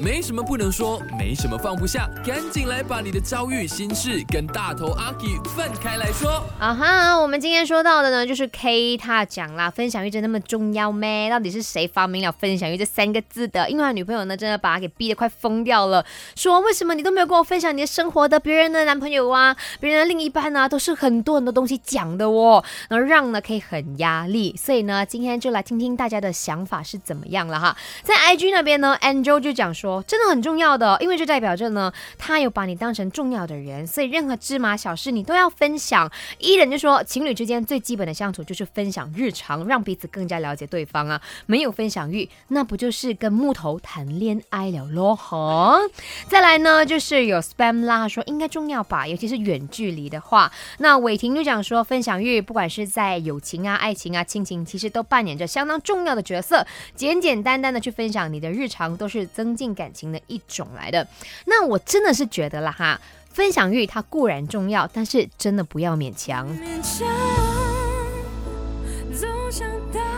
没什么不能说，没什么放不下，赶紧来把你的遭遇、心事跟大头阿 K 分开来说。啊哈，我们今天说到的呢，就是 K 他讲啦，分享欲真那么重要咩？到底是谁发明了分享欲这三个字的？因为他女朋友呢，真的把他给逼得快疯掉了，说为什么你都没有跟我分享你的生活的？别人的男朋友啊，别人的另一半啊，都是很多很多东西讲的哦，然后让呢可以很压力。所以呢，今天就来听听大家的想法是怎么样了哈。在 IG 那边呢，Angel 就讲说，真的很重要的，因为这代表着呢，他有把你当成重要的人，所以任何芝麻小事你都要分享。伊人就说，情侣之间最基本的相处就是分享日常，让彼此更加了解对方啊。没有分享欲，那不就是跟木头谈恋爱了咯？哈。再来呢，就是有 spam 啦，说应该重要吧，尤其是远距离的话。那伟霆就讲说，分享欲不管是在友情啊、爱情啊、亲情，其实都扮演着相当重要的角色。简简单单的去分享你的日常，都是增进感情的一种来的。那我真的是觉得啦哈，分享欲它固然重要，但是真的不要勉强。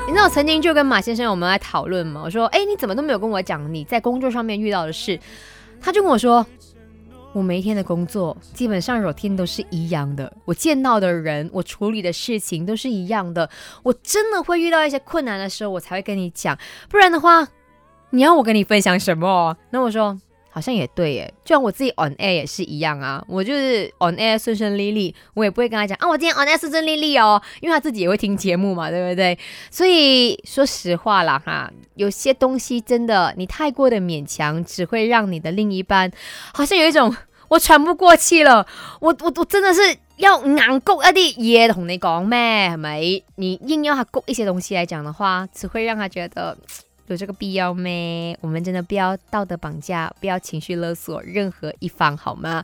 你知道我曾经就跟马先生我们来讨论嘛，我说，哎，你怎么都没有跟我讲你在工作上面遇到的事？他就跟我说，我每一天的工作基本上 routine 都是一样的，我见到的人，我处理的事情都是一样的。我真的会遇到一些困难的时候，我才会跟你讲，不然的话，你要我跟你分享什么？那我说。好像也对耶，就像我自己 on air 也是一样啊，我就是 on air 顺顺利利，我也不会跟他讲啊，我今天 on air 顺顺利利哦，因为他自己也会听节目嘛，对不对？所以说实话啦哈，有些东西真的你太过的勉强，只会让你的另一半好像有一种我喘不过气了，我我我真的是要硬谷一啲嘢同你讲咩，系咪？你硬要他谷一些东西来讲的话，只会让他觉得。有这个必要咩？我们真的不要道德绑架，不要情绪勒索任何一方，好吗？